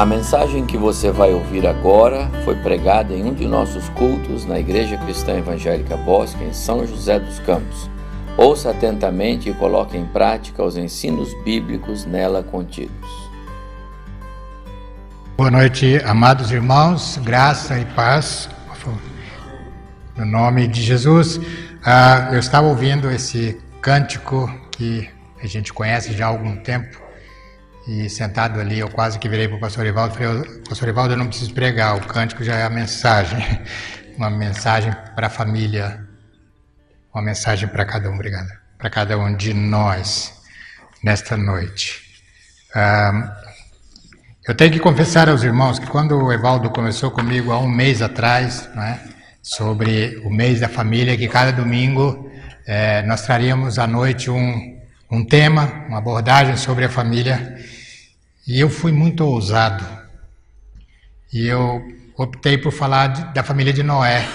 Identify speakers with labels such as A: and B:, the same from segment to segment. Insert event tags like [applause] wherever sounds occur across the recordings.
A: A mensagem que você vai ouvir agora foi pregada em um de nossos cultos na Igreja Cristã Evangélica Bosque, em São José dos Campos. Ouça atentamente e coloque em prática os ensinos bíblicos nela contidos.
B: Boa noite, amados irmãos, graça e paz. No nome de Jesus. Uh, eu estava ouvindo esse cântico que a gente conhece já há algum tempo e sentado ali, eu quase que virei para o pastor Ivaldo e falei, pastor Ivaldo, eu não preciso pregar, o cântico já é a mensagem. [laughs] Uma mensagem para a família, uma mensagem para cada um, obrigado. Para cada um de nós, nesta noite. eu tenho que confessar aos irmãos que quando o Evaldo começou comigo há um mês atrás, é, sobre o mês da família, que cada domingo é, nós traríamos à noite um, um tema, uma abordagem sobre a família. E eu fui muito ousado. E eu optei por falar de, da família de Noé.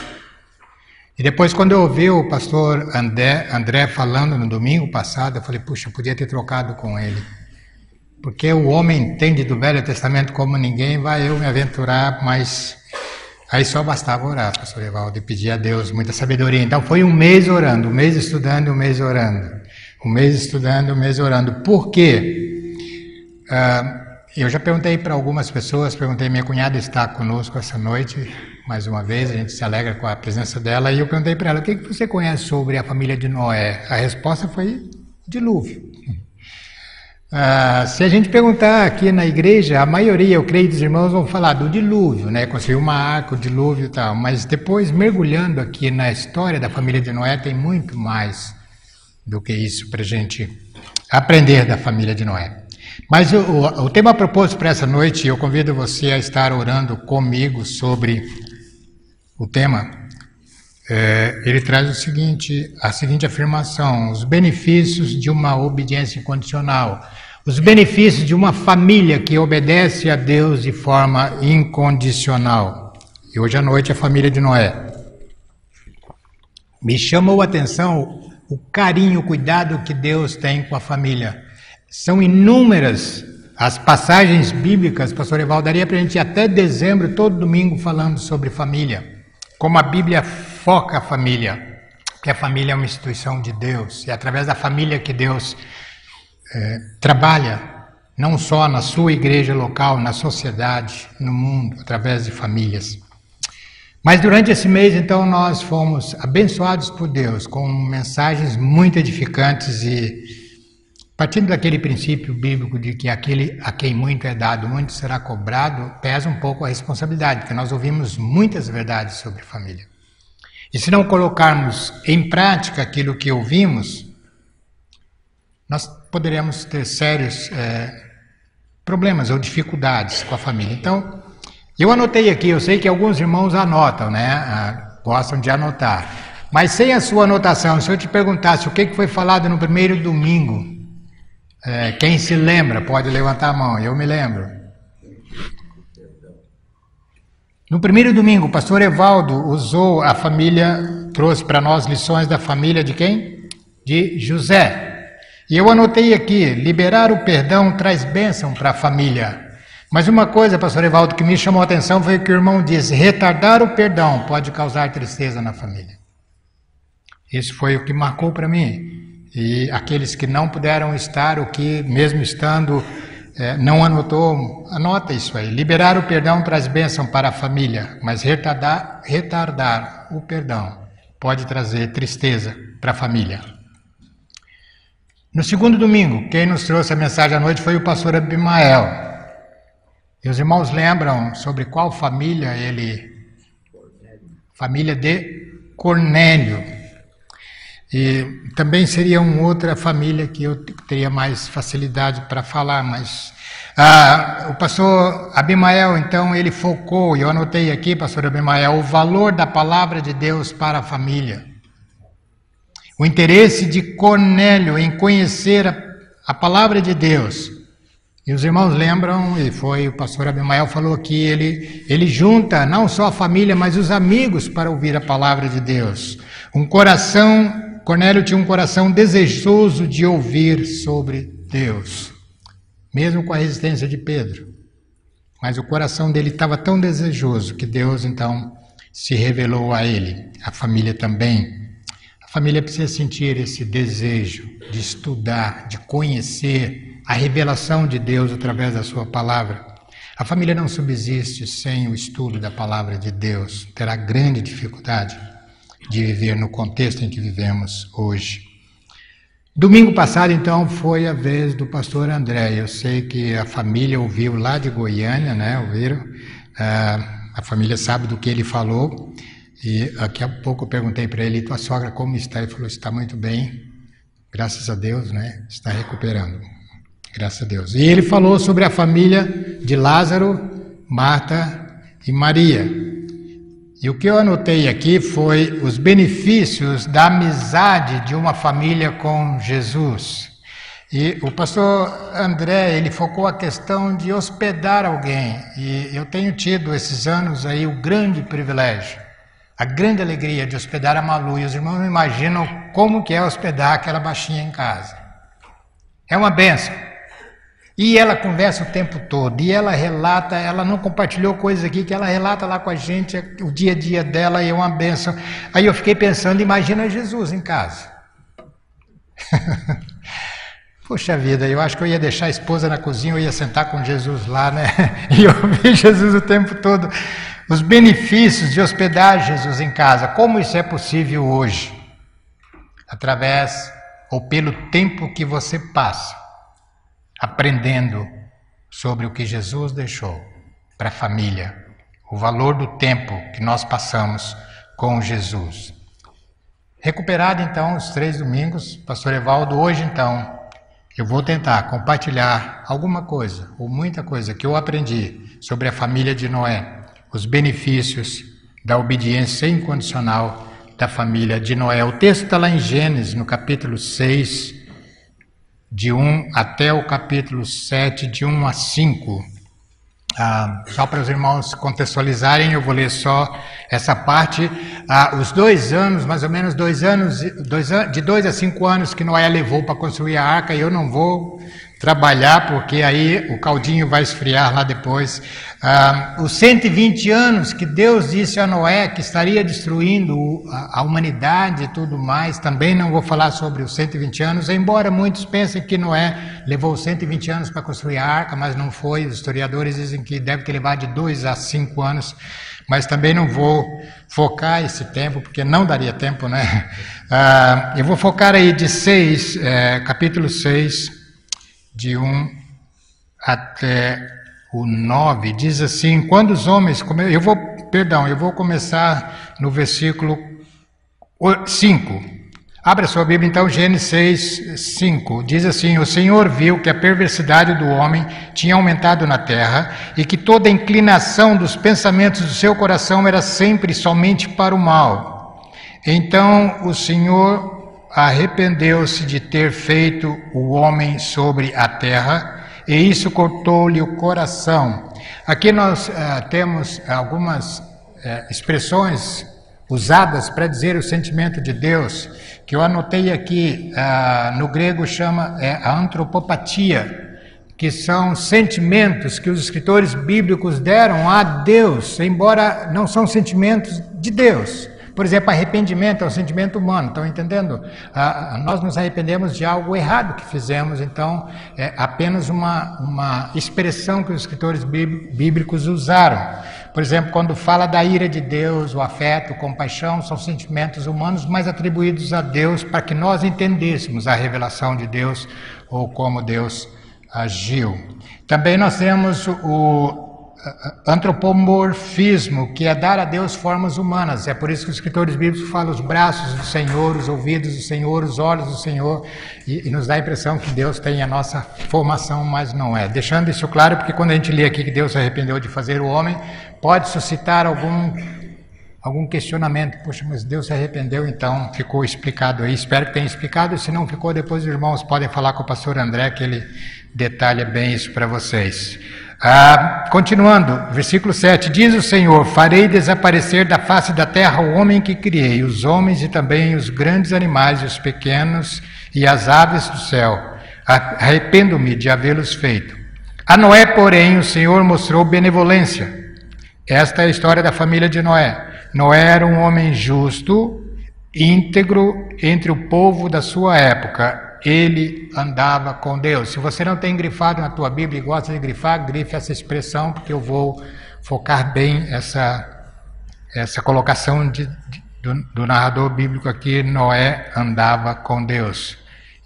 B: E depois, quando eu ouvi o pastor André, André falando no domingo passado, eu falei, puxa, eu podia ter trocado com ele. Porque o homem entende do Velho Testamento como ninguém, vai eu me aventurar, mas aí só bastava orar, pastor Evaldo, e pedir a Deus muita sabedoria. Então foi um mês orando, um mês estudando, um mês orando. Um mês estudando, um mês orando. Por quê? Uh, eu já perguntei para algumas pessoas, perguntei, minha cunhada está conosco essa noite, mais uma vez, a gente se alegra com a presença dela, e eu perguntei para ela, o que, você conhece sobre a família de Noé? A resposta foi dilúvio. Ah, se a gente perguntar aqui na igreja, a maioria, eu creio, dos irmãos vão falar do dilúvio, né? Construiu uma arca, o dilúvio e tal. Mas depois, mergulhando aqui na história da família de Noé, tem muito mais do que isso para a gente aprender da família de Noé. Mas o, o, tema proposto para essa noite, eu convido você a estar orando comigo sobre o tema. É, ele traz o seguinte, a seguinte afirmação: os benefícios de uma obediência incondicional, os benefícios de uma família que obedece a Deus de forma incondicional. E hoje à noite a família de Noé. Me chamou a atenção o carinho, o cuidado que Deus tem com a família. São inúmeras as passagens bíblicas, pastor Evaldo, daria para a gente ir até dezembro, todo domingo, falando sobre família. Como a Bíblia foca a família, que a família é uma instituição de Deus, e é através da família que Deus é, trabalha, não só na sua igreja local, na sociedade, no mundo, através de famílias. Mas durante esse mês, então, nós fomos abençoados por Deus com mensagens muito edificantes e Partindo daquele princípio bíblico de que aquele a quem muito é dado, muito será cobrado, pesa um pouco a responsabilidade, porque nós ouvimos muitas verdades sobre família. E se não colocarmos em prática aquilo que ouvimos, nós poderemos ter sérios é, problemas ou dificuldades com a família. Então, eu anotei aqui, eu sei que alguns irmãos anotam, né? Ah, gostam de anotar. Mas sem a sua anotação, se eu te perguntasse o que foi falado no primeiro domingo é, quem se lembra pode levantar a mão, eu me lembro. No primeiro domingo, o pastor Evaldo usou a família, trouxe para nós lições da família de quem? De José. E eu anotei aqui: liberar o perdão traz bênção para a família. Mas uma coisa, pastor Evaldo, que me chamou a atenção foi que o irmão disse: retardar o perdão pode causar tristeza na família. Isso foi o que marcou para mim. E aqueles que não puderam estar, o que mesmo estando é, não anotou, anota isso aí. Liberar o perdão traz bênção para a família, mas retardar, retardar o perdão pode trazer tristeza para a família. No segundo domingo, quem nos trouxe a mensagem à noite foi o pastor Abimael. E os irmãos lembram sobre qual família ele. Família de Cornélio. E também seria uma outra família que eu teria mais facilidade para falar, mas ah, o pastor Abimael, então, ele focou, e eu anotei aqui, pastor Abimael, o valor da palavra de Deus para a família. O interesse de Cornélio em conhecer a, a palavra de Deus. E os irmãos lembram, e foi o pastor Abimael falou que ele, ele junta não só a família, mas os amigos para ouvir a palavra de Deus. Um coração Cornélio tinha um coração desejoso de ouvir sobre Deus, mesmo com a resistência de Pedro. Mas o coração dele estava tão desejoso que Deus então se revelou a ele, a família também. A família precisa sentir esse desejo de estudar, de conhecer a revelação de Deus através da sua palavra. A família não subsiste sem o estudo da palavra de Deus, terá grande dificuldade de viver no contexto em que vivemos hoje. Domingo passado, então, foi a vez do pastor André. Eu sei que a família ouviu lá de Goiânia, né? Ouviram? Ah, a família sabe do que ele falou. E daqui a pouco eu perguntei para ele: tua sogra como está? Ele falou: está muito bem, graças a Deus, né? Está recuperando, graças a Deus. E ele falou sobre a família de Lázaro, Marta e Maria. E o que eu anotei aqui foi os benefícios da amizade de uma família com Jesus. E o pastor André, ele focou a questão de hospedar alguém. E eu tenho tido esses anos aí o grande privilégio, a grande alegria de hospedar a Malu. E os irmãos imaginam como que é hospedar aquela baixinha em casa. É uma benção. E ela conversa o tempo todo, e ela relata, ela não compartilhou coisas aqui, que ela relata lá com a gente o dia a dia dela e é uma benção. Aí eu fiquei pensando, imagina Jesus em casa. [laughs] Poxa vida, eu acho que eu ia deixar a esposa na cozinha, eu ia sentar com Jesus lá, né? [laughs] E ouvir Jesus o tempo todo. Os benefícios de hospedar Jesus em casa, como isso é possível hoje? Através ou pelo tempo que você passa aprendendo sobre o que Jesus deixou para a família, o valor do tempo que nós passamos com Jesus. Recuperado então os três domingos, Pastor Evaldo, hoje então eu vou tentar compartilhar alguma coisa, ou muita coisa que eu aprendi sobre a família de Noé, os benefícios da obediência incondicional da família de Noé. O texto está lá em Gênesis, no capítulo 6, de 1 até o capítulo 7, de 1 a 5. Ah, só para os irmãos contextualizarem, eu vou ler só essa parte. Ah, os dois anos, mais ou menos dois anos, dois, de dois a cinco anos que Noé levou para construir a arca, eu não vou trabalhar, porque aí o caldinho vai esfriar lá depois. Ah, os 120 anos que Deus disse a Noé que estaria destruindo a, humanidade e tudo mais, também não vou falar sobre os 120 anos, embora muitos pensem que Noé levou 120 anos para construir a arca, mas não foi. Os historiadores dizem que deve ter levado de 2 a 5 anos, mas também não vou focar esse tempo, porque não daria tempo, né? Ah, eu vou focar aí de 6, é, capítulo 6 de 1 até o 9, diz assim: quando os homens. Eu vou, perdão, eu vou começar no versículo 5. Abra sua Bíblia então, Gênesis 6, 5. Diz assim: O Senhor viu que a perversidade do homem tinha aumentado na terra e que toda inclinação dos pensamentos do seu coração era sempre somente para o mal. Então o Senhor arrependeu-se de ter feito o homem sobre a terra, e isso cortou-lhe o coração. Aqui nós uh, temos algumas uh, expressões usadas para dizer o sentimento de Deus, que eu anotei aqui, uh, no grego chama é, a antropopatia, que são sentimentos que os escritores bíblicos deram a Deus, embora não são sentimentos de Deus. Por exemplo, arrependimento é um sentimento humano, estão entendendo? Ah, nós nos arrependemos de algo errado que fizemos, então é apenas uma, uma expressão que os escritores bíblicos usaram. Por exemplo, quando fala da ira de Deus, o afeto, a compaixão, são sentimentos humanos, mas atribuídos a Deus para que nós entendêssemos a revelação de Deus ou como Deus agiu. Também nós temos o antropomorfismo, que é dar a Deus formas humanas. É por isso que os escritores bíblicos falam os braços do Senhor, os ouvidos do Senhor, os olhos do Senhor, e, e, nos dá a impressão que Deus tem a nossa formação, mas não é. Deixando isso claro, porque quando a gente lê aqui que Deus se arrependeu de fazer o homem, pode suscitar algum algum questionamento. Poxa, mas Deus se arrependeu, então ficou explicado aí. Espero que tenha explicado. Se não ficou, depois os irmãos podem falar com o pastor André, que ele detalha bem isso para vocês. Ah, continuando, versículo 7: Diz o Senhor: Farei desaparecer da face da terra o homem que criei, os homens e também os grandes animais, os pequenos e as aves do céu. Arrependo-me de havê-los feito. A Noé, porém, o Senhor mostrou benevolência. Esta é a história da família de Noé. Noé era um homem justo, íntegro entre o povo da sua época. Ele andava com Deus. Se você não tem grifado na tua Bíblia e gosta de grifar, grife essa expressão, porque eu vou focar bem essa, essa colocação de, de, do, do narrador bíblico aqui. Noé andava com Deus.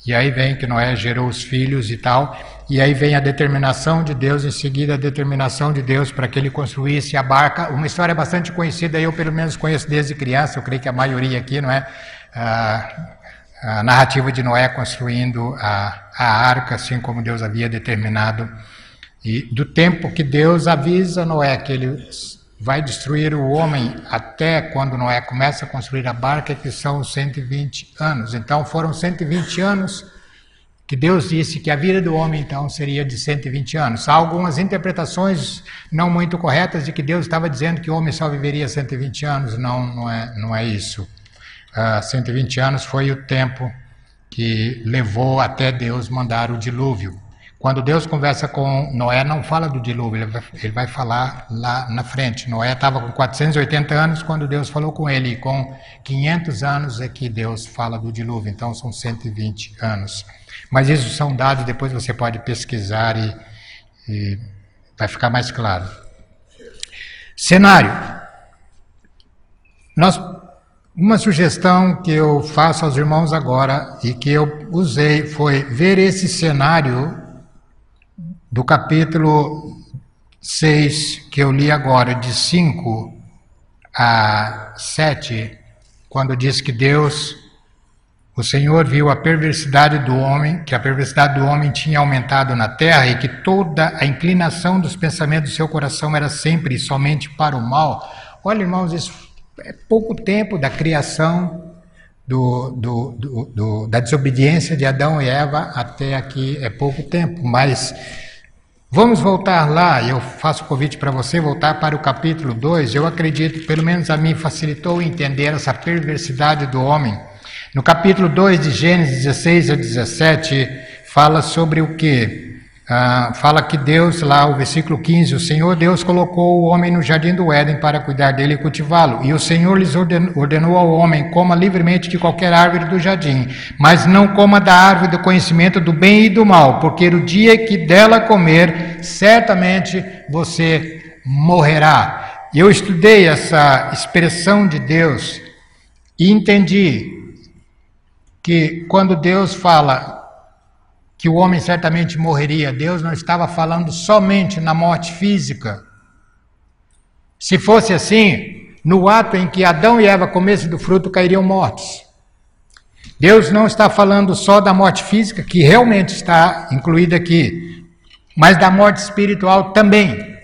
B: E aí vem que Noé gerou os filhos e tal, e aí vem a determinação de Deus, em seguida a determinação de Deus para que ele construísse a barca. Uma história bastante conhecida, eu pelo menos conheço desde criança, eu creio que a maioria aqui, não é? A, a narrativa de Noé construindo a, a arca, assim como Deus havia determinado. E do tempo que Deus avisa Noé que ele vai destruir o homem até quando Noé começa a construir a barca, que são 120 anos. Então foram 120 anos que Deus disse que a vida do homem então seria de 120 anos. Há algumas interpretações não muito corretas de que Deus estava dizendo que o homem só viveria 120 anos. Não, não é, não é isso. Ah, 120 anos foi o tempo que levou até Deus mandar o dilúvio. Quando Deus conversa com Noé, não fala do dilúvio, ele vai, ele vai falar lá na frente. Noé estava com 480 anos quando Deus falou com ele, e com 500 anos é que Deus fala do dilúvio, então são 120 anos. Mas isso são dados, depois você pode pesquisar e, e vai ficar mais claro. Cenário. Nós, uma sugestão que eu faço aos irmãos agora e que eu usei foi ver esse cenário do capítulo 6 que eu li agora, de 5 a 7, quando diz que Deus, o Senhor viu a perversidade do homem, que a perversidade do homem tinha aumentado na terra e que toda a inclinação dos pensamentos do seu coração era sempre e somente para o mal. Olha, irmãos, isso é pouco tempo da criação do, do, do, da desobediência de Adão e Eva até aqui é pouco tempo, mas Vamos voltar lá, eu faço o convite para você voltar para o capítulo 2. Eu acredito, pelo menos a mim facilitou entender essa perversidade do homem. No capítulo 2 de Gênesis 16 a 17, fala sobre o que? Ah, fala que Deus, lá o versículo 15, o Senhor Deus colocou o homem no jardim do Éden para cuidar dele e cultivá-lo. E o Senhor lhes ordenou, ordenou ao homem: coma livremente de qualquer árvore do jardim, mas não coma da árvore do conhecimento do bem e do mal, porque no dia que dela comer, certamente você morrerá. Eu estudei essa expressão de Deus e entendi que quando Deus fala que o homem certamente morreria. Deus não estava falando somente na morte física. Se fosse assim, no ato em que Adão e Eva comessem do fruto, cairiam mortos. Deus não está falando só da morte física, que realmente está incluída aqui, mas da morte espiritual também.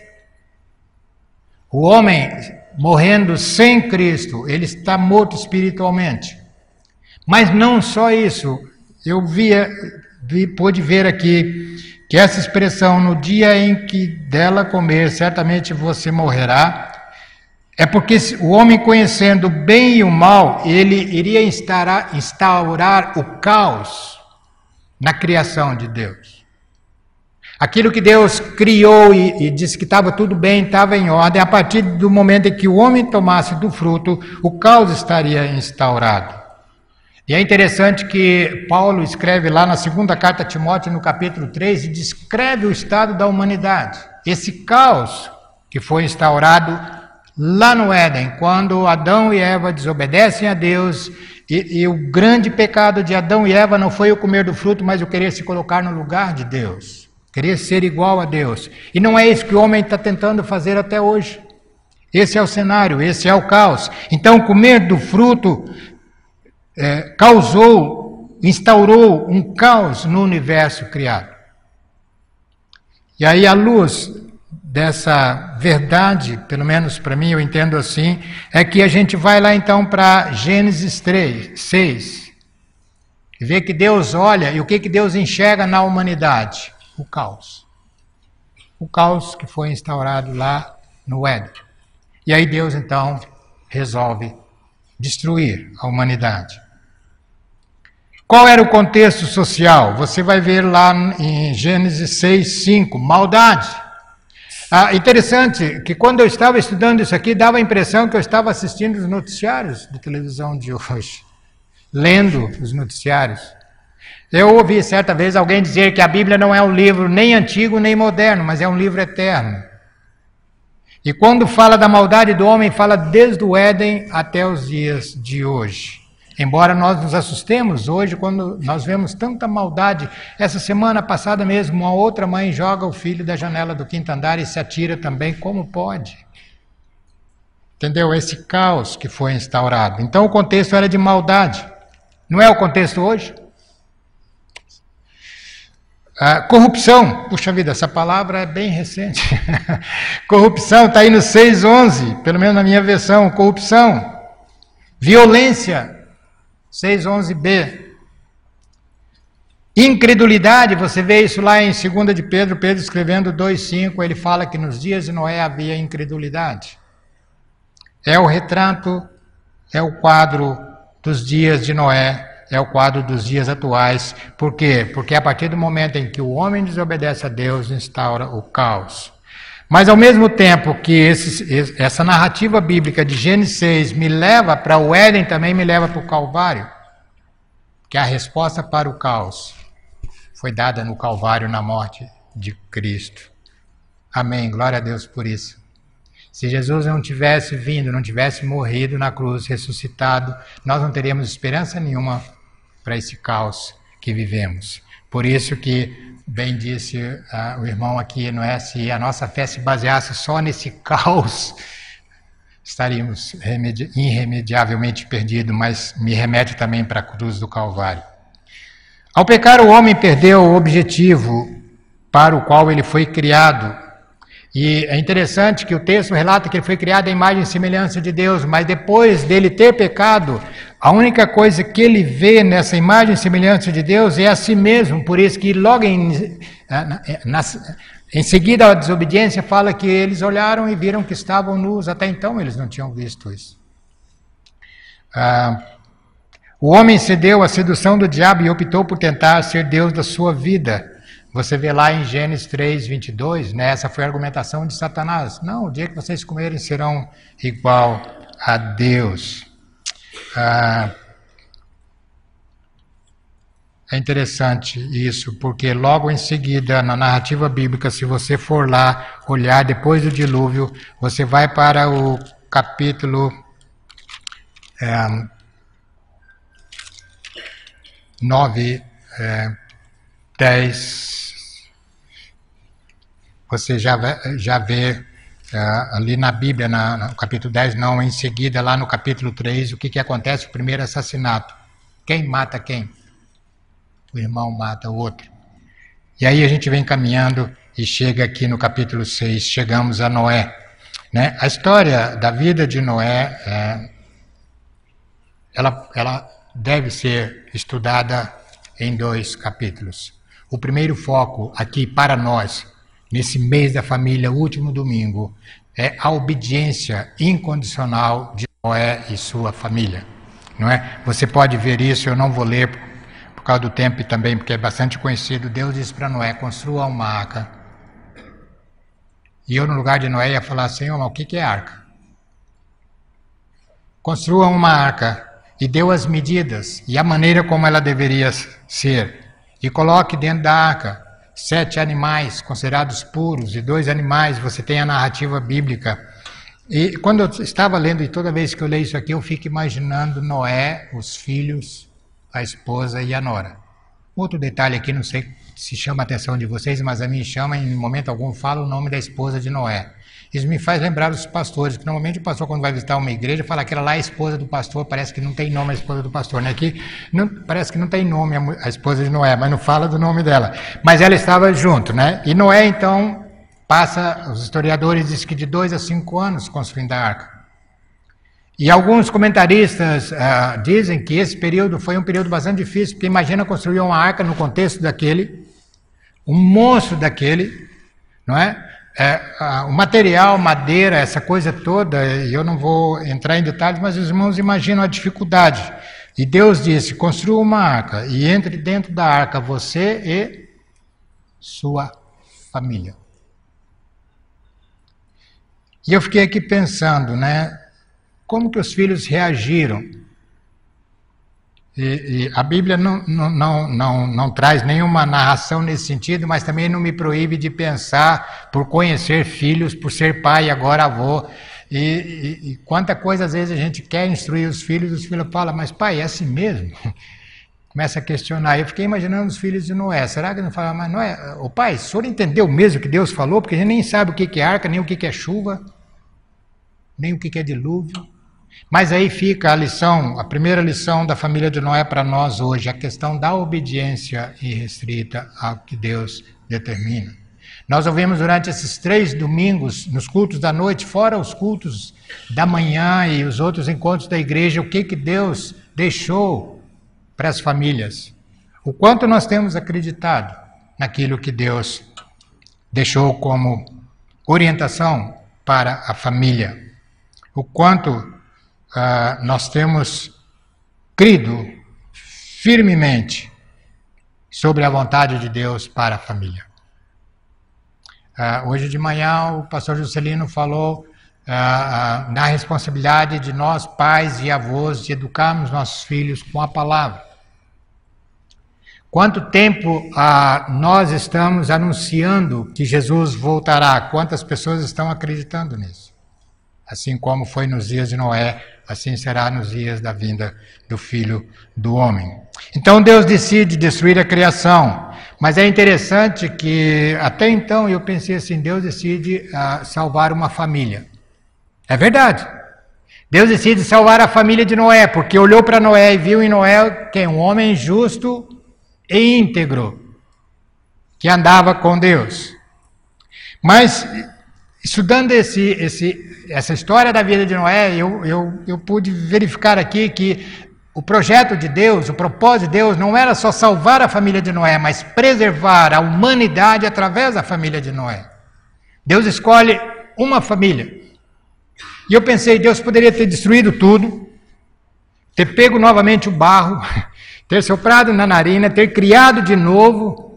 B: O homem morrendo sem Cristo, ele está morto espiritualmente. Mas não só isso. Eu via vi, pôde ver aqui que essa expressão, no dia em que dela comer, certamente você morrerá, é porque o homem conhecendo o bem e o mal, ele iria instaurar, instaurar o caos na criação de Deus. Aquilo que Deus criou e, e disse que estava tudo bem, estava em ordem, a partir do momento em que o homem tomasse do fruto, o caos estaria instaurado. E é interessante que Paulo escreve lá na segunda carta a Timóteo, no capítulo 3, e descreve o estado da humanidade. Esse caos que foi instaurado lá no Éden, quando Adão e Eva desobedecem a Deus, e, e, o grande pecado de Adão e Eva não foi o comer do fruto, mas o querer se colocar no lugar de Deus, querer ser igual a Deus. E não é isso que o homem está tentando fazer até hoje. Esse é o cenário, esse é o caos. Então, comer do fruto é, causou, instaurou um caos no universo criado. E aí, à luz dessa verdade, pelo menos para mim eu entendo assim, é que a gente vai lá então para Gênesis 3, 6, e vê que Deus olha e o que, que Deus enxerga na humanidade? O caos. O caos que foi instaurado lá no Éden. E aí Deus então resolve destruir a humanidade. Qual era o contexto social? Você vai ver lá em Gênesis 6, 5, maldade. Ah, interessante que quando eu estava estudando isso aqui, dava a impressão que eu estava assistindo os noticiários de televisão de hoje, lendo os noticiários. Eu ouvi certa vez alguém dizer que a Bíblia não é um livro nem antigo nem moderno, mas é um livro eterno. E quando fala da maldade do homem, fala desde o Éden até os dias de hoje. Embora nós nos assustemos hoje quando nós vemos tanta maldade. Essa semana passada mesmo, uma outra mãe joga o filho da janela do quinto andar e se atira também, como pode? Entendeu? Esse caos que foi instaurado. Então o contexto era de maldade. Não é o contexto hoje? Ah, corrupção, puxa vida, essa palavra é bem recente. [laughs] corrupção está aí no 6.11, pelo menos na minha versão. Corrupção, violência, 6:11b. Incredulidade, você vê isso lá em 2 de Pedro, Pedro escrevendo 2:5, ele fala que nos dias de Noé havia incredulidade. É o retrato, é o quadro dos dias de Noé, é o quadro dos dias atuais. Por quê? Porque a partir do momento em que o homem desobedece a Deus, instaura o caos. Mas ao mesmo tempo que esse, essa narrativa bíblica de Gênesis 6 me leva para o Éden, também me leva para o Calvário. Que a resposta para o caos foi dada no Calvário na morte de Cristo. Amém. Glória a Deus por isso. Se Jesus não tivesse vindo, não tivesse morrido na cruz, ressuscitado, nós não teríamos esperança nenhuma para esse caos que vivemos. Por isso que bem disse uh, o irmão aqui, não é? Se a nossa fé se baseasse só nesse [laughs] caos, estaríamos irremediavelmente perdidos, mas me remete também para a cruz do Calvário. Ao pecar, o homem perdeu o objetivo para o qual ele foi criado. E é interessante que o texto relata que ele foi criado à imagem e semelhança de Deus, mas depois dele ter pecado, a única coisa que ele vê nessa imagem e semelhança de Deus é a si mesmo, por isso que logo em, na, em seguida a desobediência fala que eles olharam e viram que estavam nus, até então eles não tinham visto isso. Ah, o homem cedeu à sedução do diabo e optou por tentar ser Deus da sua vida. Você vê lá em Gênesis 3, 22, né, essa foi a argumentação de Satanás. Não, o dia que vocês comerem serão igual a Deus. Ah, é interessante isso, porque logo em seguida, na narrativa bíblica, se você for lá olhar depois do dilúvio, você vai para o capítulo é, 9, é, 10, você já, já vê ali na Bíblia, na, no capítulo 10, não, em seguida, lá no capítulo 3, o que, que acontece? O primeiro assassinato. Quem mata quem? O irmão mata o outro. E aí a gente vem caminhando e chega aqui no capítulo 6, chegamos a Noé. Né? A história da vida de Noé, é, ela, ela deve ser estudada em dois capítulos. O primeiro foco aqui para nós nesse mês da família, último domingo, é a obediência incondicional de Noé e sua família. Não é? Você pode ver isso, eu não vou ler por causa do tempo e também porque é bastante conhecido. Deus disse para Noé: construa uma arca. E eu, no lugar de Noé, ia falar: Senhor, mas o que é arca? Construa uma arca e deu as medidas e a maneira como ela deveria ser. E coloque dentro da arca sete animais considerados puros e dois animais, você tem a narrativa bíblica. E quando eu estava lendo, e toda vez que eu leio isso aqui, eu fico imaginando Noé, os filhos, a esposa e a nora. Outro detalhe aqui, não sei se chama a atenção de vocês, mas a mim chama, em momento algum, fala o nome da esposa de Noé. Isso me faz lembrar os pastores, que normalmente o pastor, quando vai visitar uma igreja, fala que aquela lá é a esposa do pastor, parece que não tem nome a esposa do pastor, né? Aqui não, parece que não tem nome a, esposa de Noé, mas não fala do nome dela. Mas ela estava junto, né? E Noé, então, passa, os historiadores dizem que de dois a cinco anos construindo a arca. E alguns comentaristas uh, dizem que esse período foi um período bastante difícil, porque imagina construir uma arca no contexto daquele, um monstro daquele, não é? É, o material, madeira, essa coisa toda, eu não vou entrar em detalhes, mas os irmãos imaginam a dificuldade. E Deus disse: construa uma arca e entre dentro da arca você e sua família. E eu fiquei aqui pensando, né? Como que os filhos reagiram? E, e a Bíblia não, não, não, não, não traz nenhuma narração nesse sentido, mas também não me proíbe de pensar por conhecer filhos, por ser pai agora avô. E, e, e, quanta coisa às vezes a gente quer instruir os filhos, os filhos falam, mas pai, é assim mesmo? [laughs] Começa a questionar. Eu fiquei imaginando os filhos de Noé. Será que não fala, mas Noé, o pai, o senhor entendeu mesmo o que Deus falou? Porque a gente nem sabe o que é arca, nem o que é chuva, nem o que é dilúvio. Mas aí fica a lição, a primeira lição da família de Noé para nós hoje, a questão da obediência irrestrita ao que Deus determina. Nós ouvimos durante esses três domingos, nos cultos da noite, fora os cultos da manhã e os outros encontros da igreja, o que, que Deus deixou para as famílias. O quanto nós temos acreditado naquilo que Deus deixou como orientação para a família. O quanto uh, nós temos crido firmemente sobre a vontade de Deus para a família. Uh, hoje de manhã o pastor Juscelino falou uh, uh, na responsabilidade de nós, pais e avós, de educarmos nossos filhos com a palavra. Quanto tempo nós estamos anunciando que Jesus voltará? Quantas pessoas estão acreditando nisso? Assim como foi nos dias de Noé, assim será nos dias da vinda do Filho do Homem. Então Deus decide destruir a criação. Mas é interessante que até então eu pensei assim: Deus decide uh, salvar uma família. É verdade. Deus decide salvar a família de Noé, porque olhou para Noé e viu em Noé que é um homem justo e íntegro, que andava com Deus. Mas estudando esse, esse, essa história da vida de Noé, eu, eu, eu pude verificar aqui que o projeto de Deus, o propósito de Deus não era só salvar a família de Noé, mas preservar a humanidade através da família de Noé. Deus escolhe uma família. E eu pensei, Deus poderia ter destruído tudo, ter pego novamente o barro, [laughs] ter soprado na narina, ter criado de novo.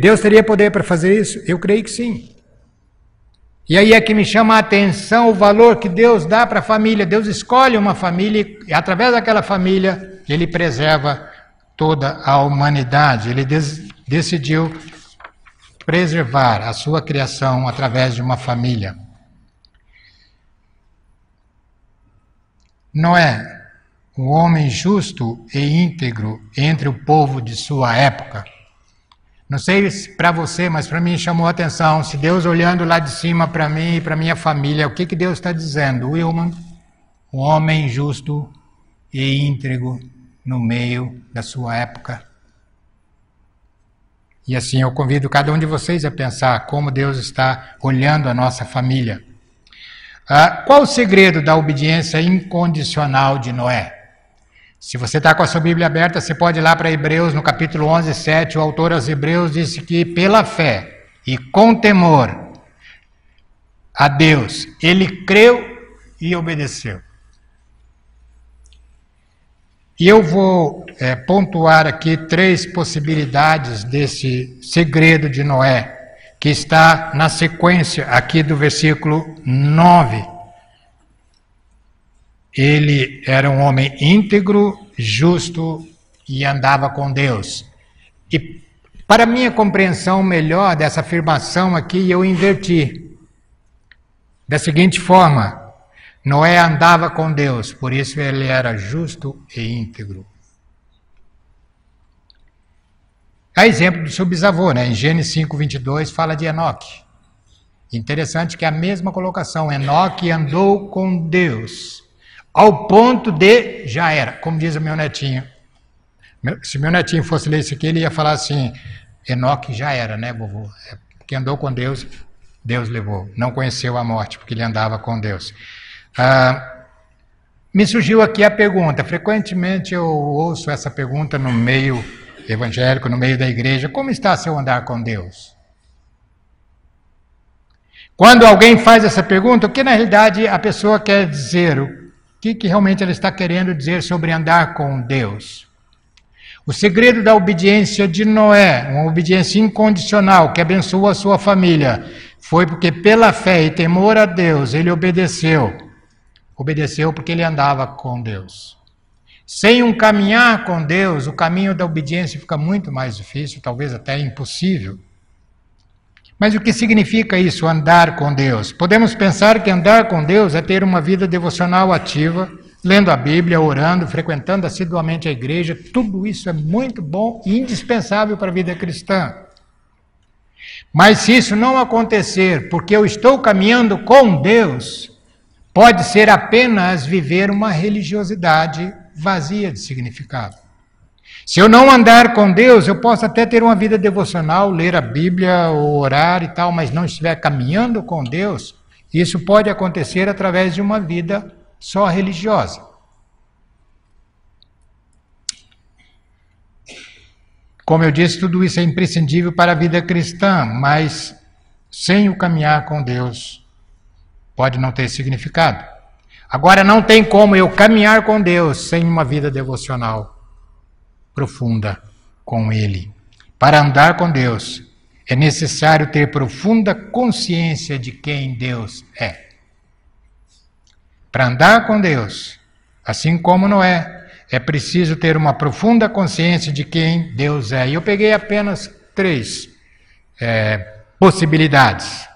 B: Deus teria poder para fazer isso? Eu creio que sim. E aí é que me chama a atenção o valor que Deus dá para a família. Deus escolhe uma família e, através daquela família, Ele preserva toda a humanidade. Ele decidiu preservar a sua criação através de uma família. Noé, um homem justo e íntegro entre o povo de sua época. Não sei se para você, mas para mim chamou a atenção. Se Deus olhando lá de cima para mim e para minha família, o que, que Deus está dizendo? Wilman, um homem justo e íntegro no meio da sua época. E assim eu convido cada um de vocês a pensar como Deus está olhando a nossa família. Ah, qual o segredo da obediência incondicional de Noé? Se você está com a sua Bíblia aberta, você pode ir lá para Hebreus, no capítulo 11, 7. O autor aos Hebreus disse que pela fé e com temor a Deus, ele creu e obedeceu. E eu vou é, pontuar aqui três possibilidades desse segredo de Noé, que está na sequência aqui do versículo 9. Ele era um homem íntegro, justo e andava com Deus. E para minha compreensão melhor dessa afirmação aqui, eu inverti. Da seguinte forma: Noé andava com Deus, por isso ele era justo e íntegro. Há exemplo do seu bisavô, né? em Gênesis 5, 22, fala de Enoque. Interessante que é a mesma colocação, Enoque andou com Deus ao ponto de já era, como diz o meu netinho. Se meu netinho fosse ler isso aqui, ele ia falar assim: Enoque já era, né, vovô? É porque andou com Deus, Deus levou. Não conheceu a morte, porque ele andava com Deus. Ah, me surgiu aqui a pergunta. Frequentemente eu ouço essa pergunta no meio evangélico, no meio da igreja: como está seu andar com Deus? Quando alguém faz essa pergunta, o que na realidade a pessoa quer dizer? Que, que realmente ela está querendo dizer sobre andar com Deus. O segredo da obediência de Noé, uma obediência incondicional que abençoou a sua família, foi porque pela fé e temor a Deus ele obedeceu. Obedeceu porque ele andava com Deus. Sem um caminhar com Deus, o caminho da obediência fica muito mais difícil, talvez até impossível. Mas o que significa isso, andar com Deus? Podemos pensar que andar com Deus é ter uma vida devocional ativa, lendo a Bíblia, orando, frequentando assiduamente a igreja. Tudo isso é muito bom e indispensável para a vida cristã. Mas se isso não acontecer porque eu estou caminhando com Deus, pode ser apenas viver uma religiosidade vazia de significado. Se eu não andar com Deus, eu posso até ter uma vida devocional, ler a Bíblia ou orar e tal, mas não estiver caminhando com Deus, isso pode acontecer através de uma vida só religiosa. Como eu disse, tudo isso é imprescindível para a vida cristã, mas sem o caminhar com Deus pode não ter significado. Agora, não tem como eu caminhar com Deus sem uma vida devocional profunda com Ele. Para andar com Deus, é necessário ter profunda consciência de quem Deus é. Para andar com Deus, assim como Noé, é preciso ter uma profunda consciência de quem Deus é. E eu peguei apenas três é, possibilidades.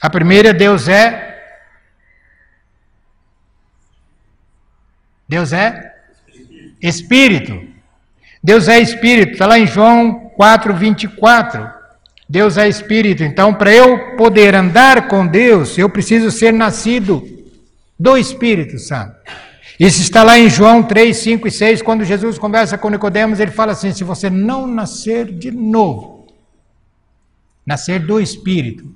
B: A primeira, Deus é Deus é Espírito. Deus é Espírito, está lá em João 4, 24. Deus é Espírito. Então, para eu poder andar com Deus, eu preciso ser nascido do Espírito Santo. Isso está lá em João 3, 5 e 6, quando Jesus conversa com Nicodemos, ele fala assim: se você não nascer de novo, nascer do Espírito,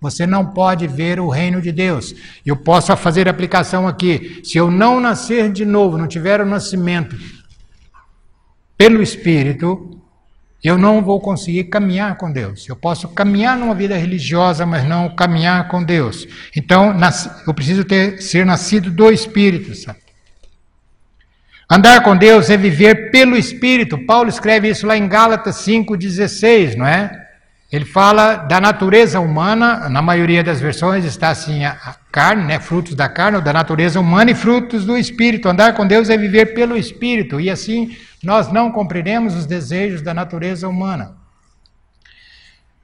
B: você não pode ver o reino de Deus. Eu posso fazer aplicação aqui. Se eu não nascer de novo, não tiver o nascimento pelo Espírito, eu não vou conseguir caminhar com Deus. Eu posso caminhar numa vida religiosa, mas não caminhar com Deus. Então, eu preciso ter, ser nascido do Espírito Santo. Andar com Deus é viver pelo Espírito. Paulo escreve isso lá em Gálatas 5,16, não é? Ele fala da natureza humana, na maioria das versões está assim a, carne, né, frutos da carne, ou da natureza humana e frutos do espírito. Andar com Deus é viver pelo espírito, e assim nós não cumpriremos os desejos da natureza humana.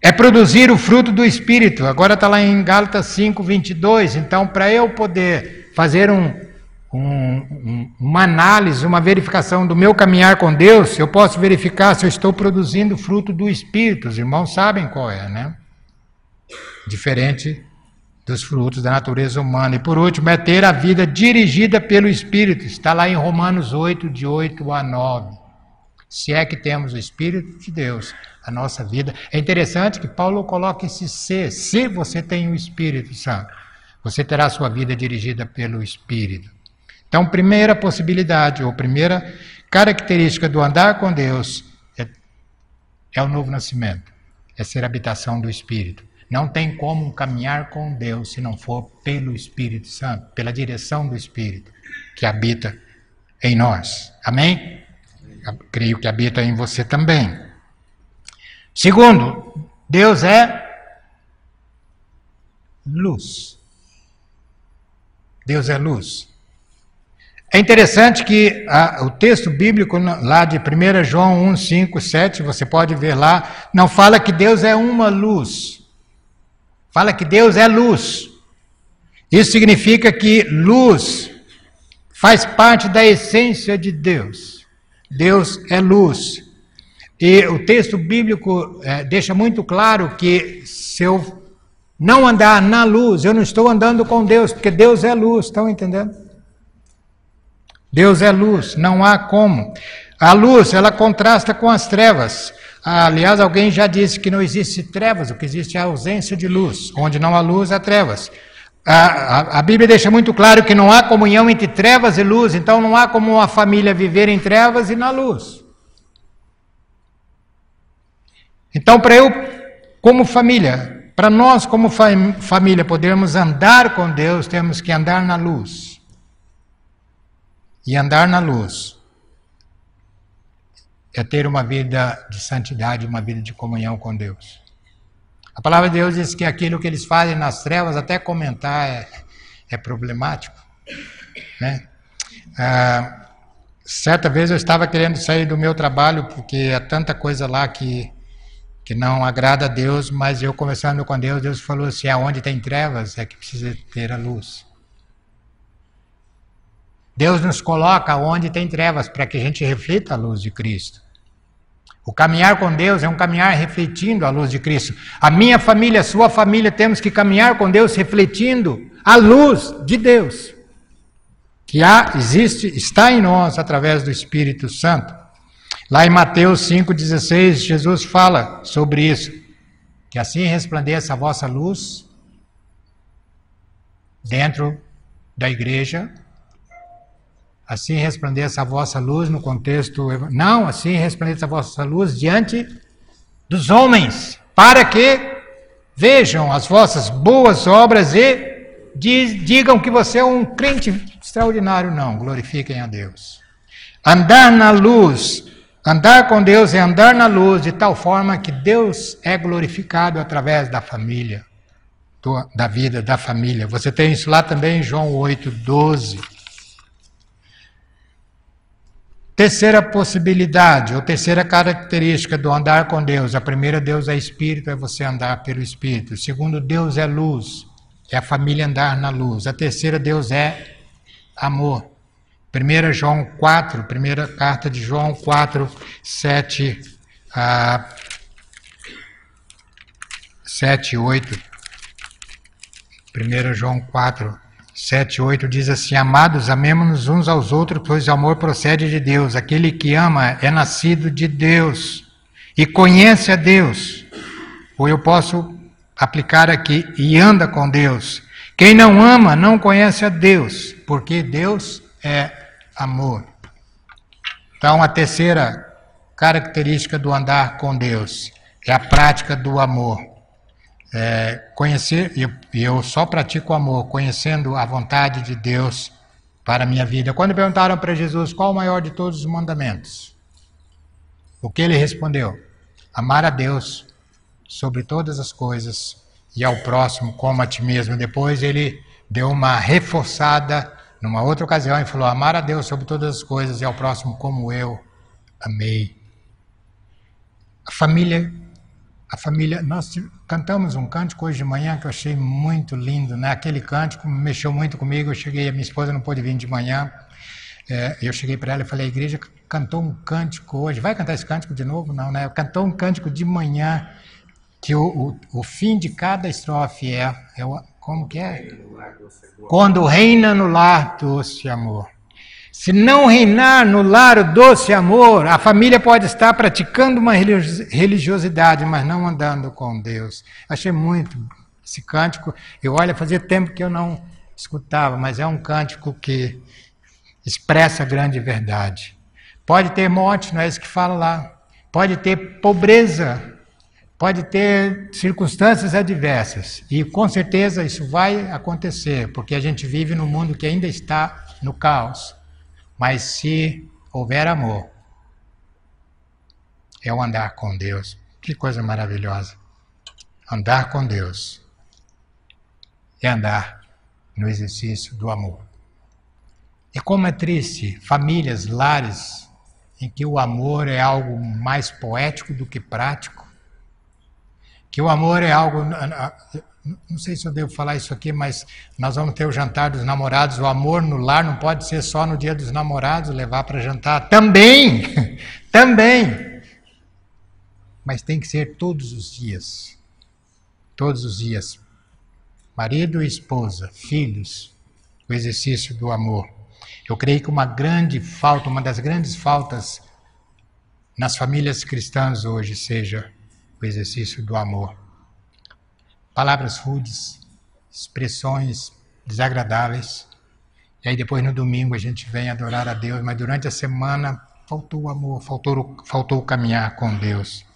B: É produzir o fruto do espírito. Agora está lá em Gálatas 5, 22. Então, para eu poder fazer um, um, uma análise, uma verificação do meu caminhar com Deus, eu posso verificar se eu estou produzindo fruto do Espírito. Os irmãos sabem qual é, né? Diferente dos frutos da natureza humana. E por último, é ter a vida dirigida pelo Espírito. Está lá em Romanos 8, de 8 a 9. Se é que temos o Espírito de Deus, a nossa vida. É interessante que Paulo coloca esse se. Se você tem o Espírito Santo, você terá a sua vida dirigida pelo Espírito. Então, primeira possibilidade, ou primeira característica do andar com Deus é, é o novo nascimento, é ser habitação do Espírito. Não tem como caminhar com Deus se não for pelo Espírito Santo, pela direção do Espírito que habita em nós. Amém? Creio que habita em você também. Segundo, Deus é luz. Deus é luz. É interessante que a, o texto bíblico lá de 1 João 1, 5, 7, você pode ver lá, não fala que Deus é uma luz. Fala que Deus é luz. Isso significa que luz faz parte da essência de Deus. Deus é luz. E o texto bíblico é, deixa muito claro que se eu não andar na luz, eu não estou andando com Deus, porque Deus é luz, estão entendendo? Deus é luz, não há como. A luz, ela contrasta com as trevas. Aliás, alguém já disse que não existe trevas, o que existe é a ausência de luz. Onde não há luz, há trevas. A, a, a, Bíblia deixa muito claro que não há comunhão entre trevas e luz, então não há como uma família viver em trevas e na luz. Então, para eu, como família, para nós, como família, podermos andar com Deus, temos que andar na luz. E andar na luz é ter uma vida de santidade, uma vida de comunhão com Deus. A palavra de Deus diz que aquilo que eles fazem nas trevas, até comentar é, é problemático. Né? Ah, certa vez eu estava querendo sair do meu trabalho porque há tanta coisa lá que, que não agrada a Deus, mas eu conversando com Deus, Deus falou assim: aonde tem trevas é que precisa ter a luz. Deus nos coloca onde tem trevas para que a gente reflita a luz de Cristo. O caminhar com Deus é um caminhar refletindo a luz de Cristo. A minha família, a sua família, temos que caminhar com Deus refletindo a luz de Deus. Que há, existe, está em nós através do Espírito Santo. Lá em Mateus 5,16, Jesus fala sobre isso. Que assim resplandeça a vossa luz dentro da igreja Assim resplandeça a vossa luz no contexto. Não, assim resplandeça a vossa luz diante dos homens, para que vejam as vossas boas obras e digam que você é um crente extraordinário. Não, glorifiquem a Deus. Andar na luz, andar com Deus é andar na luz de tal forma que Deus é glorificado através da família, da vida da família. Você tem isso lá também em João 8, 12. Terceira possibilidade, ou terceira característica do andar com Deus. A primeira, Deus é Espírito, é você andar pelo Espírito. segundo, Deus é luz, é a família andar na luz. A terceira, Deus é amor. 1 João 4, primeira carta de João 4, 7 a 7, 8. 1 João 4, 7, 8 diz assim: Amados, amemos-nos uns aos outros, pois o amor procede de Deus. Aquele que ama é nascido de Deus e conhece a Deus. Ou eu posso aplicar aqui, e anda com Deus. Quem não ama não conhece a Deus, porque Deus é amor. Então, a terceira característica do andar com Deus é a prática do amor. É, conhecer, eu, eu só pratico o amor, conhecendo a vontade de Deus para a minha vida. Quando perguntaram para Jesus qual o maior de todos os mandamentos, o que ele respondeu? Amar a Deus sobre todas as coisas e ao próximo como a ti mesmo. Depois ele deu uma reforçada numa outra ocasião e falou: Amar a Deus sobre todas as coisas e ao próximo como eu amei. A família a família, nós cantamos um cântico hoje de manhã que eu achei muito lindo, né? Aquele cântico mexeu muito comigo. Eu cheguei, a minha esposa não pôde vir de manhã. É, eu cheguei para ela e falei: a igreja cantou um cântico hoje. Vai cantar esse cântico de novo? Não, né? Cantou um cântico de manhã que o, o, o fim de cada estrofe é, é o, como que é? Quando reina no lar doce amor. Se não reinar no lar o doce amor, a família pode estar praticando uma religiosidade, mas não andando com Deus. Achei muito esse cântico. Eu olha, fazia tempo que eu não escutava, mas é um cântico que expressa a grande verdade. Pode ter morte, não é isso que fala lá. Pode ter pobreza, pode ter circunstâncias adversas. E com certeza isso vai acontecer, porque a gente vive num mundo que ainda está no caos. Mas se houver amor, é o andar com Deus. Que coisa maravilhosa. Andar com Deus é andar no exercício do amor. E como é triste famílias, lares, em que o amor é algo mais poético do que prático, que o amor é algo não sei se eu devo falar isso aqui, mas nós vamos ter o jantar dos namorados. O amor no lar não pode ser só no dia dos namorados, levar para jantar. Também! [laughs] Também! Mas tem que ser todos os dias. Todos os dias. Marido e esposa, filhos, o exercício do amor. Eu creio que uma grande falta, uma das grandes faltas nas famílias cristãs hoje seja o exercício do amor palavras rudes, expressões desagradáveis. E aí depois no domingo a gente vem adorar a Deus, mas durante a semana faltou o amor, faltou, faltou caminhar com Deus.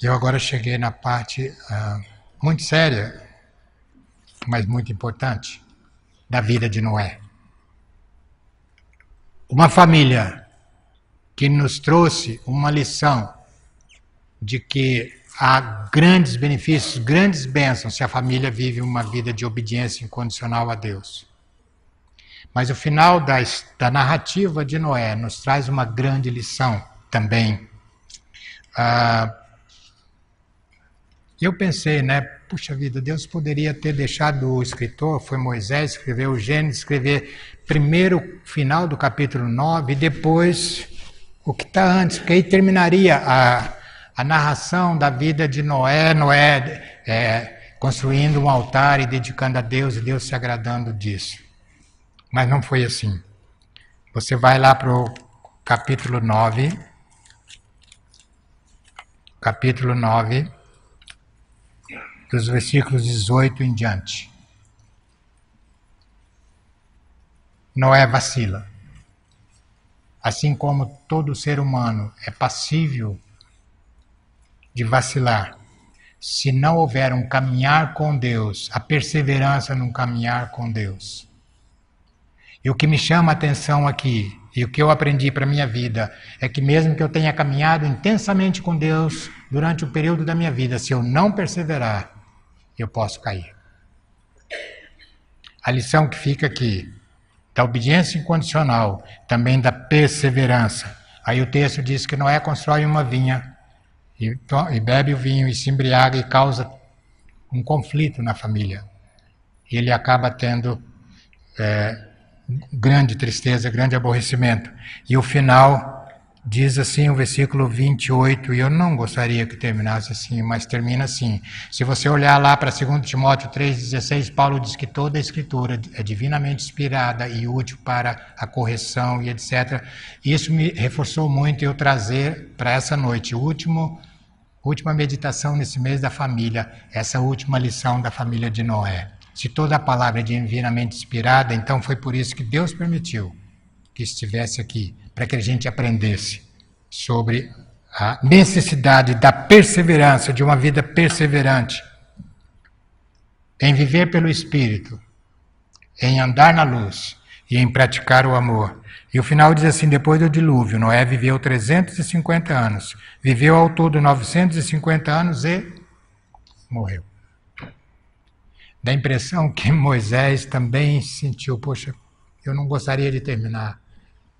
B: Eu agora cheguei na parte uh, muito séria, mas muito importante. da vida de Noé. Uma família que nos trouxe uma lição de que há grandes benefícios, grandes bênçãos se a família vive uma vida de obediência incondicional a Deus. Mas o final da, da narrativa de Noé nos traz uma grande lição também. Ah, eu pensei, né? Puxa vida, Deus poderia ter deixado o escritor, foi Moisés, escrever o Gênesis, escrever primeiro o final do capítulo 9 e depois o que está antes, porque aí terminaria a, a narração da vida de Noé, Noé é, construindo um altar e dedicando a Deus e Deus se agradando disso. Mas não foi assim. Você vai lá para o capítulo 9. Capítulo 9, dos versículos 18 em diante. Noé vacila. Assim como todo ser humano é passível de vacilar, se não houver um caminhar com Deus, a perseverança num caminhar com Deus. E o que me chama a atenção aqui, e o que eu aprendi para a minha vida, é que mesmo que eu tenha caminhado intensamente com Deus durante o período da minha vida, se eu não perseverar, eu posso cair. A lição que fica aqui, da obediência incondicional, também da perseverança. Aí o texto diz que Noé constrói uma vinha e, e bebe o vinho e se embriaga e causa um conflito na família. E ele acaba tendo é, grande tristeza, grande aborrecimento. E o final diz assim o versículo 28, e eu não gostaria que terminasse assim, mas termina assim. Se você olhar lá para 2 Timóteo 3,16, Paulo diz que toda a escritura é divinamente inspirada e útil para a correção e etc. Isso me reforçou muito eu trazer para essa noite, último, última meditação nesse mês da família, essa última lição da família de Noé. Se toda a palavra é divinamente inspirada, então foi por isso que Deus permitiu que estivesse aqui, para que a gente aprendesse sobre a necessidade da perseverança, de uma vida perseverante, em viver pelo Espírito, em andar na luz e em praticar o amor. E o final diz assim: depois do dilúvio, Noé viveu 350 anos, viveu ao todo 950 anos e morreu. Dá a impressão que [laughs] Moisés também sentiu: poxa, eu não gostaria de terminar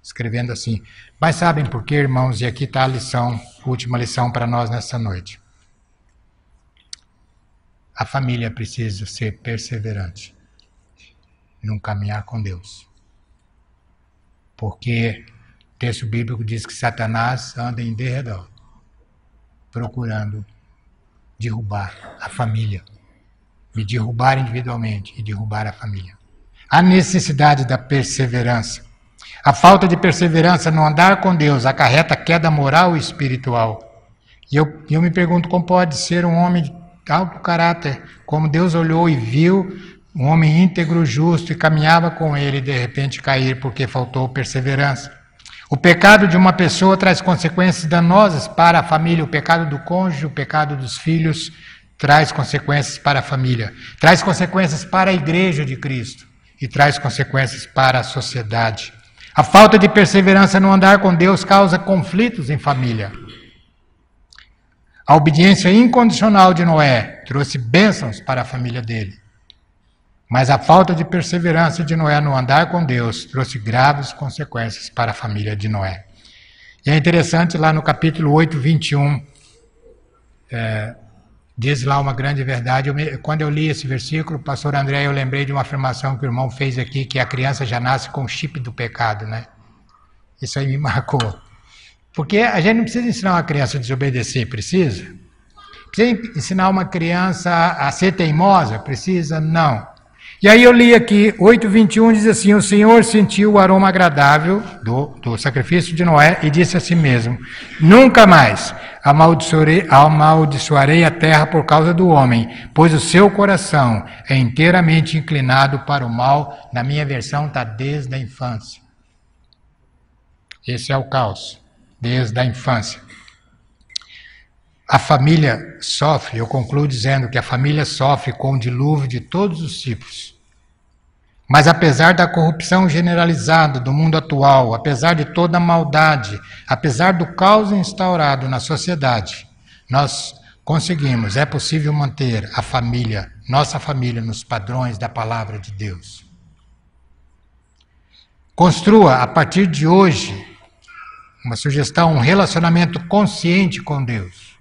B: escrevendo assim. Mas sabem por quê, irmãos? E aqui está a lição, última lição para nós nessa noite. A família precisa ser perseverante num caminhar com Deus. Porque o texto bíblico diz que Satanás anda em derredor, procurando derrubar a família, me derrubar individualmente e derrubar a família. A necessidade da perseverança a falta de perseverança no andar com Deus acarreta queda moral e espiritual. E eu, eu me pergunto como pode ser um homem de alto caráter, como Deus olhou e viu um homem íntegro, justo e caminhava com ele e de repente cair porque faltou perseverança. O pecado de uma pessoa traz consequências danosas para a família, o pecado do cônjuge, o pecado dos filhos traz consequências para a família, traz consequências para a igreja de Cristo e traz consequências para a sociedade. A falta de perseverança no andar com Deus causa conflitos em família. A obediência incondicional de Noé trouxe bênçãos para a família dele. Mas a falta de perseverança de Noé no andar com Deus trouxe graves consequências para a família de Noé. E é interessante lá no capítulo 8, 21, é, Diz lá uma grande verdade. Eu me, quando eu li esse versículo, pastor André, eu lembrei de uma afirmação que o irmão fez aqui, que a criança já nasce com o chip do pecado, né? Isso aí me marcou. Porque a gente não precisa ensinar uma criança a desobedecer, precisa? Precisa ensinar uma criança a ser teimosa? Precisa? Não. E aí eu li aqui, 8,21 diz assim: O Senhor sentiu o aroma agradável do, do sacrifício de Noé e disse a si mesmo: Nunca mais amaldiçoarei, amaldiçoarei a terra por causa do homem, pois o seu coração é inteiramente inclinado para o mal. Na minha versão está desde a infância. Esse é o caos, desde a infância. A família sofre, eu concluo dizendo que a família sofre com o dilúvio de todos os tipos Mas apesar da corrupção generalizada do mundo atual, apesar de toda a maldade, apesar do caos instaurado na sociedade, nós conseguimos, é possível manter a família, nossa família, nos padrões da palavra de Deus. Construa a partir de hoje uma sugestão, um relacionamento consciente com Deus.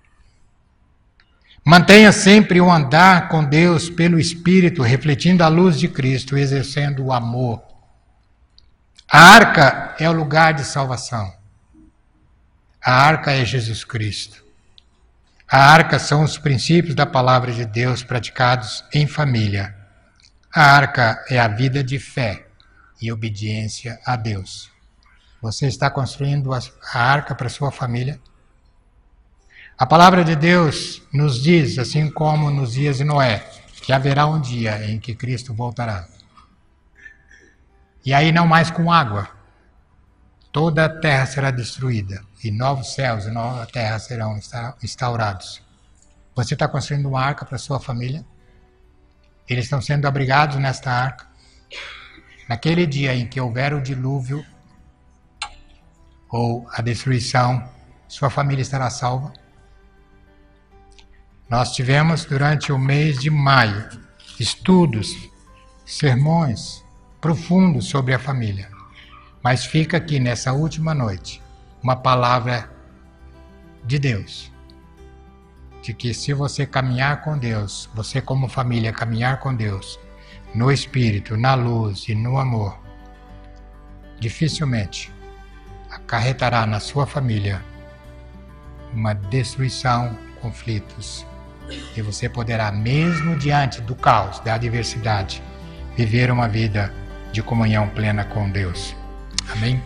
B: Mantenha sempre o andar com Deus pelo Espírito, refletindo a luz de Cristo, exercendo o amor. A arca é o lugar de salvação. A arca é Jesus Cristo. A arca são os princípios da palavra de Deus praticados em família. A arca é a vida de fé e obediência a Deus. Você está construindo a arca para sua família? A palavra de Deus nos diz, assim como nos dias de Noé, que haverá um dia em que Cristo voltará. E aí não mais com água. Toda a terra será destruída e novos céus e nova terra serão instaurados. Você está construindo uma arca para sua família? Eles estão sendo abrigados nesta arca. Naquele dia em que houver o dilúvio ou a destruição, sua família estará salva? Nós tivemos durante o mês de maio estudos, sermões profundos sobre a família. Mas fica aqui nessa última noite uma palavra de Deus. De que se você caminhar com Deus, você como família caminhar com Deus, no Espírito, na luz e no amor, dificilmente acarretará na sua família uma destruição, conflitos e você poderá, mesmo diante do caos, da adversidade, viver uma vida de comunhão plena com Deus. Amém?